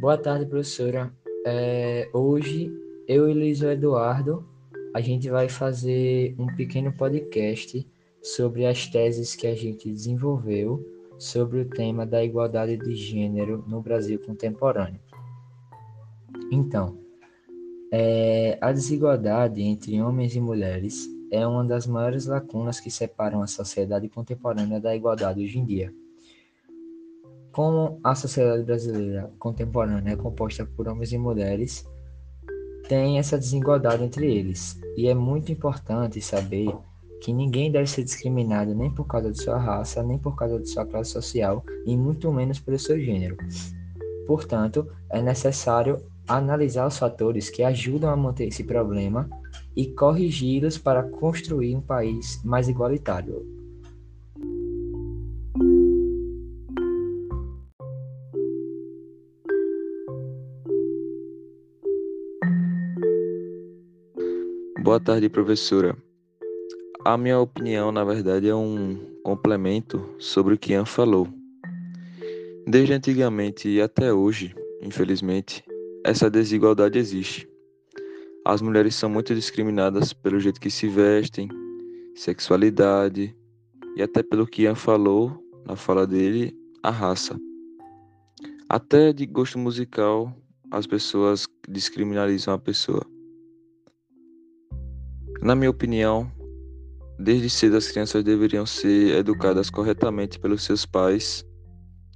Boa tarde, professora. É, hoje, eu e Luiz Eduardo, a gente vai fazer um pequeno podcast sobre as teses que a gente desenvolveu sobre o tema da igualdade de gênero no Brasil contemporâneo. Então, é, a desigualdade entre homens e mulheres é uma das maiores lacunas que separam a sociedade contemporânea da igualdade hoje em dia. Como a sociedade brasileira contemporânea é composta por homens e mulheres, tem essa desigualdade entre eles. E é muito importante saber que ninguém deve ser discriminado nem por causa de sua raça, nem por causa de sua classe social, e muito menos pelo seu gênero. Portanto, é necessário analisar os fatores que ajudam a manter esse problema e corrigi-los para construir um país mais igualitário. Boa tarde, professora. A minha opinião, na verdade, é um complemento sobre o que Ian falou. Desde antigamente e até hoje, infelizmente, essa desigualdade existe. As mulheres são muito discriminadas pelo jeito que se vestem, sexualidade e até pelo que Ian falou na fala dele, a raça. Até de gosto musical, as pessoas descriminalizam a pessoa. Na minha opinião, desde cedo as crianças deveriam ser educadas corretamente pelos seus pais,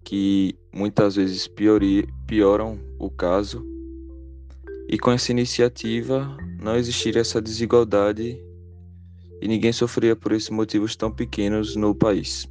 que muitas vezes piori, pioram o caso. E com essa iniciativa não existiria essa desigualdade e ninguém sofria por esses motivos tão pequenos no país.